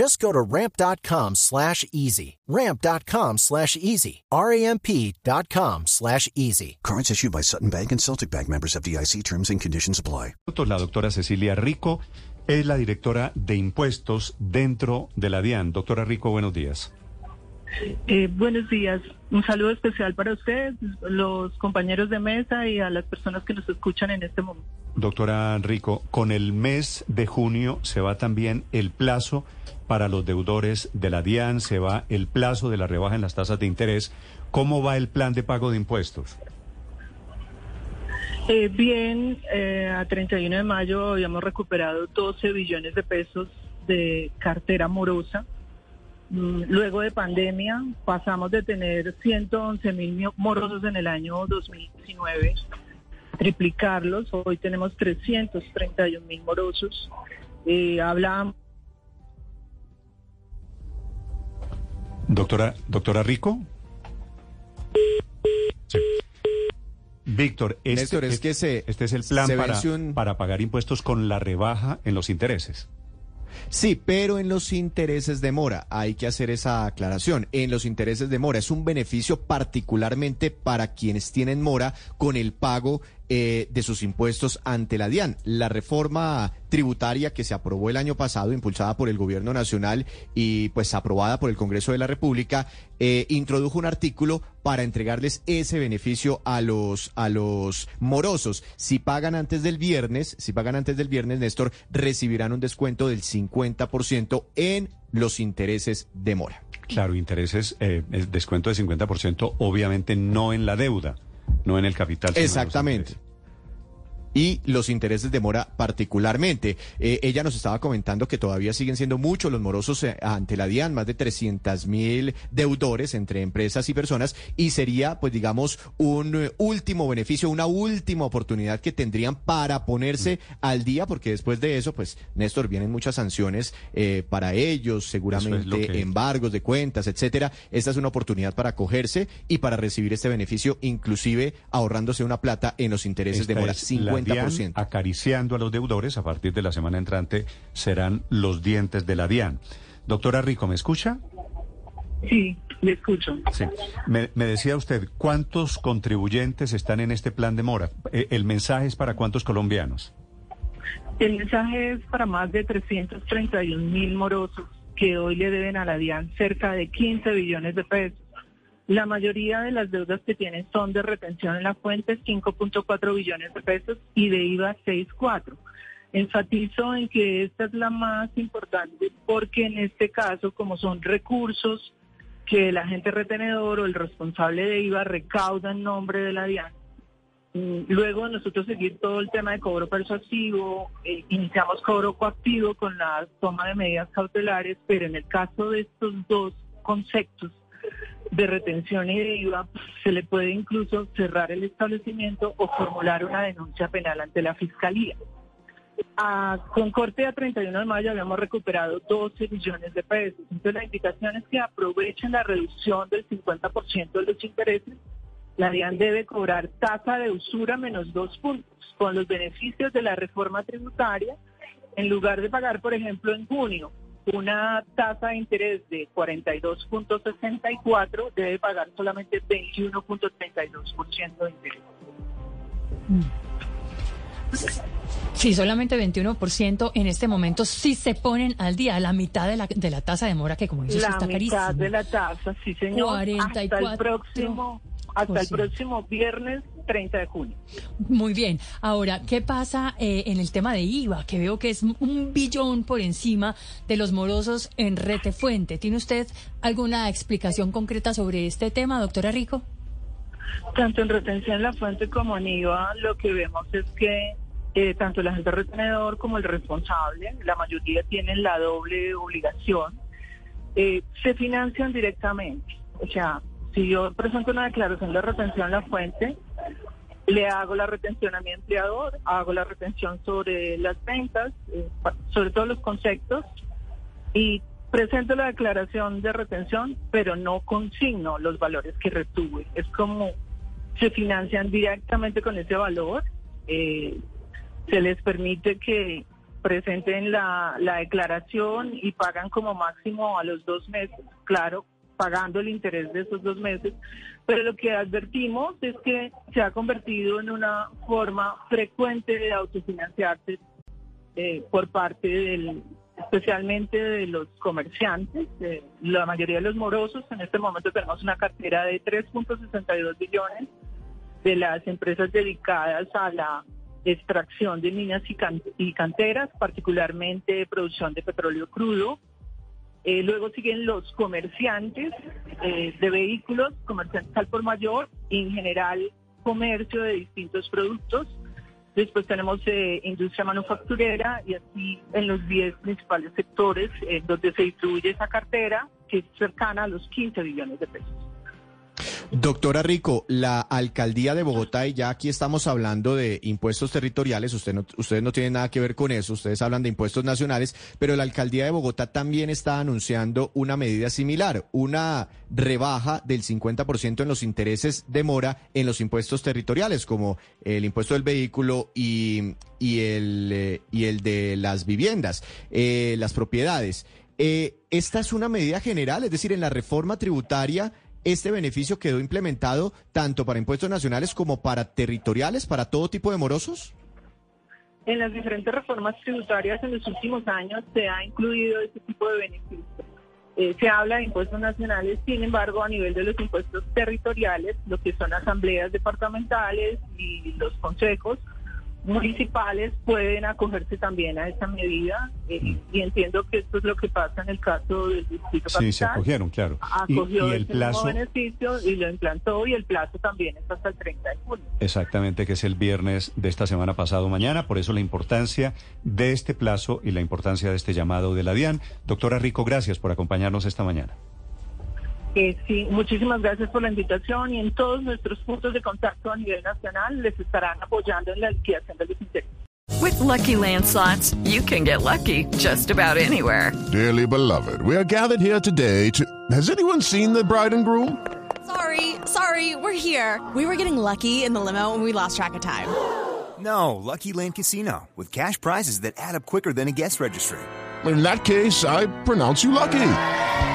Just go to ramp.com slash easy. Ramp.com slash easy. R-A-M-P.com slash easy. Cards issued by Sutton Bank and Celtic Bank members of DIC terms and conditions apply. La doctora Cecilia Rico es la directora de impuestos dentro de la DIAN. Doctora Rico, buenos días. Eh, buenos días. Un saludo especial para ustedes, los compañeros de mesa y a las personas que nos escuchan en este momento. Doctora Rico, con el mes de junio se va también el plazo para los deudores de la DIAN, se va el plazo de la rebaja en las tasas de interés. ¿Cómo va el plan de pago de impuestos? Eh, bien, eh, a 31 de mayo habíamos recuperado 12 billones de pesos de cartera morosa. Mm, Luego de pandemia pasamos de tener 111 mil morosos en el año 2019, triplicarlos. Hoy tenemos 331 mil morosos. Eh, hablábamos Doctora, doctora Rico. Sí. Víctor, este, Néstor, es que se- este es el plan para, un- para pagar impuestos con la rebaja en los intereses. Sí, pero en los intereses de mora hay que hacer esa aclaración. En los intereses de mora es un beneficio particularmente para quienes tienen mora con el pago eh, de sus impuestos ante la DIAN. La reforma tributaria que se aprobó el año pasado, impulsada por el gobierno nacional y pues aprobada por el Congreso de la República, eh, introdujo un artículo para entregarles ese beneficio a los a los morosos. Si pagan antes del viernes, si pagan antes del viernes, Néstor, recibirán un descuento del 50% en los intereses de mora. Claro, intereses, eh, descuento de 50%, obviamente no en la deuda, no en el capital. Exactamente. Y los intereses de mora particularmente. Eh, ella nos estaba comentando que todavía siguen siendo muchos los morosos eh, ante la DIAN, más de 300 mil deudores entre empresas y personas, y sería, pues digamos, un eh, último beneficio, una última oportunidad que tendrían para ponerse al día, porque después de eso, pues, Néstor, vienen muchas sanciones eh, para ellos, seguramente que- embargos de cuentas, etcétera. Esta es una oportunidad para acogerse y para recibir este beneficio, inclusive ahorrándose una plata en los intereses de mora, es la 50%. DIAN acariciando a los deudores. A partir de la semana entrante serán los dientes de la DIAN. Doctora Rico, ¿me escucha? Sí, le escucho. Sí. Me, me decía usted, ¿cuántos contribuyentes están en este plan de mora? Eh, el mensaje es para cuántos colombianos. El mensaje es para más de 331 mil morosos que hoy le deben a la DIAN cerca de 15 billones de pesos. La mayoría de las deudas que tienen son de retención en la fuente, 5.4 billones de pesos, y de IVA 6.4. Enfatizo en que esta es la más importante porque en este caso, como son recursos que el agente retenedor o el responsable de IVA recauda en nombre de la DIAN, Mm, Luego nosotros seguir todo el tema de cobro persuasivo, eh, iniciamos cobro coactivo con la toma de medidas cautelares, pero en el caso de estos dos conceptos de retención y de IVA, se le puede incluso cerrar el establecimiento o formular una denuncia penal ante la Fiscalía. A- con corte a 31 de mayo habíamos recuperado 12 millones de pesos. Entonces la invitación es que aprovechen la reducción del 50% de los intereses la DIAN debe cobrar tasa de usura menos dos puntos con los beneficios de la reforma tributaria, en lugar de pagar, por ejemplo, en junio una tasa de interés de 42.64, debe pagar solamente 21.32% de interés. Sí, solamente 21% en este momento sí se ponen al día, la mitad de la, de la tasa de mora que como dices La está mitad carísima. de la tasa, sí señor. Hasta el 44%. próximo, hasta el próximo viernes 30 de junio. Muy bien. Ahora, ¿qué pasa eh, en el tema de IVA? Que veo que es un billón por encima de los morosos en Rete Fuente. ¿Tiene usted alguna explicación concreta sobre este tema, doctora Rico? Tanto en retención en la fuente como en IVA, lo que vemos es que eh, tanto el agente retenedor como el responsable, la mayoría tienen la doble obligación, eh, se financian directamente. O sea, si yo presento una declaración de retención en la fuente, le hago la retención a mi empleador, hago la retención sobre las ventas, eh, sobre todos los conceptos, y presento la declaración de retención, pero no consigno los valores que retuve. Es como se financian directamente con ese valor. Eh, se les permite que presenten la, la declaración y pagan como máximo a los dos meses, claro, pagando el interés de esos dos meses, pero lo que advertimos es que se ha convertido en una forma frecuente de autofinanciarse eh, por parte del, especialmente de los comerciantes, la mayoría de los morosos. En este momento tenemos una cartera de 3.62 billones de las empresas dedicadas a la extracción de minas y, canteras, particularmente producción de petróleo crudo. Eh, luego siguen los comerciantes eh, de vehículos, comerciantes al por mayor y en general comercio de distintos productos. Después tenemos eh, industria manufacturera y así en los 10 principales sectores donde se distribuye esa cartera, que es cercana a los 15 billones de pesos. Doctora Rico, la alcaldía de Bogotá, y ya aquí estamos hablando de impuestos territoriales, usted no, ustedes no tienen nada que ver con eso, ustedes hablan de impuestos nacionales, pero la alcaldía de Bogotá también está anunciando una medida similar, una rebaja del 50% en los intereses de mora en los impuestos territoriales, como el impuesto del vehículo y, eh, el de las viviendas, eh, las propiedades. Eh, esta es una medida general, es decir, en la reforma tributaria este beneficio quedó implementado tanto para impuestos nacionales como para territoriales, para todo tipo de morosos? En las diferentes reformas tributarias en los últimos años se ha incluido este tipo de beneficios. Eh, se habla de impuestos nacionales, sin embargo, a nivel de los impuestos territoriales, lo que son asambleas departamentales y los consejos, municipales pueden acogerse también a esa medida eh, mm. y entiendo que esto es lo que pasa en el caso del distrito capital. Sí, se acogieron, claro. Acogió y, el plazo beneficio y lo implantó y el plazo también es hasta el 30 de junio. Exactamente, que es el viernes de esta semana pasado mañana, por eso la importancia de este plazo y la importancia de este llamado de la DIAN. Doctora Rico, gracias por acompañarnos esta mañana. Eh, sí, muchísimas gracias por la invitación y en todos nuestros puntos de contacto a nivel nacional les estarán apoyando en la liquidación de los intereses. With lucky landslots, you can get lucky just about anywhere. Dearly beloved, we are gathered here today to. Has anyone seen the bride and groom? Sorry, sorry, we're here. We were getting lucky in the limo and we lost track of time. No, Lucky Land Casino with cash prizes that add up quicker than a guest registry. In that case, I pronounce you lucky.